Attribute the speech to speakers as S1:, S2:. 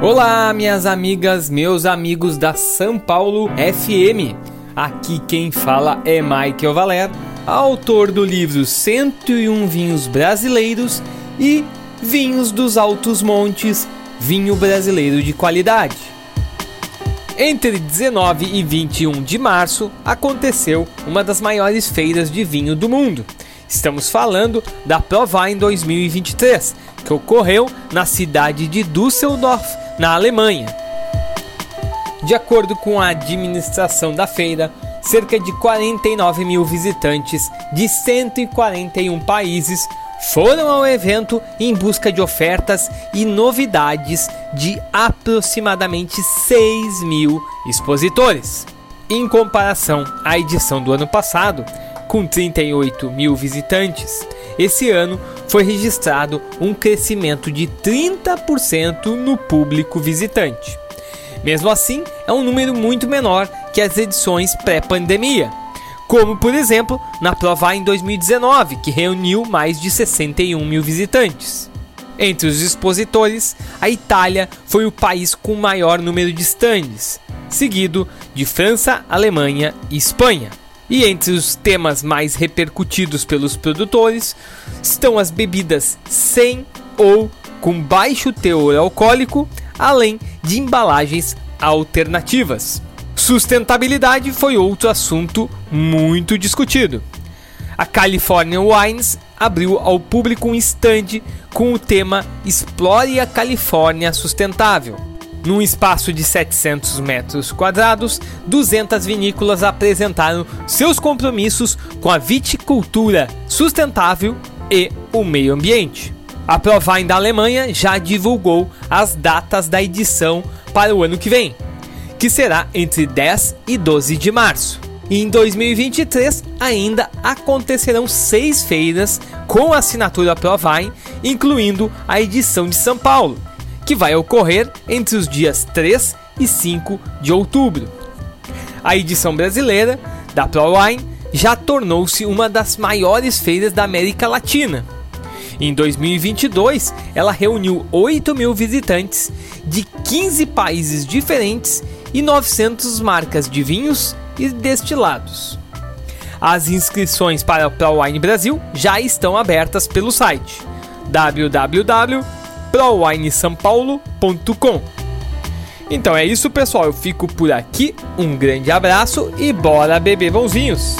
S1: Olá, minhas amigas, meus amigos da São Paulo FM. Aqui quem fala é Michael Valer, autor do livro 101 Vinhos Brasileiros e Vinhos dos Altos Montes, vinho brasileiro de qualidade. Entre 19 e 21 de março aconteceu uma das maiores feiras de vinho do mundo. Estamos falando da ProWein 2023, que ocorreu na cidade de Düsseldorf, na Alemanha. De acordo com a administração da feira, cerca de 49 mil visitantes de 141 países foram ao evento em busca de ofertas e novidades de aproximadamente 6 mil expositores. Em comparação à edição do ano passado, com 38 mil visitantes, esse ano foi registrado um crescimento de 30% no público visitante. Mesmo assim, é um número muito menor que as edições pré-pandemia, como por exemplo na Prova em 2019, que reuniu mais de 61 mil visitantes. Entre os expositores, a Itália foi o país com maior número de stands, seguido de França, Alemanha e Espanha. E entre os temas mais repercutidos pelos produtores estão as bebidas sem ou com baixo teor alcoólico, além de embalagens alternativas. Sustentabilidade foi outro assunto muito discutido. A California Wines abriu ao público um stand com o tema Explore a Califórnia Sustentável. Num espaço de 700 metros quadrados, 200 vinícolas apresentaram seus compromissos com a viticultura sustentável e o meio ambiente. A Provine da Alemanha já divulgou as datas da edição para o ano que vem, que será entre 10 e 12 de março. Em 2023 ainda acontecerão seis feiras com assinatura Provine, incluindo a edição de São Paulo, que vai ocorrer entre os dias 3 e 5 de outubro. A edição brasileira da Provine já tornou-se uma das maiores feiras da América Latina. Em 2022, ela reuniu 8 mil visitantes de 15 países diferentes e 900 marcas de vinhos e destilados. As inscrições para o ProWine Brasil já estão abertas pelo site www.prowinesampaulo.com. Então é isso, pessoal. Eu fico por aqui. Um grande abraço e bora beber bonzinhos!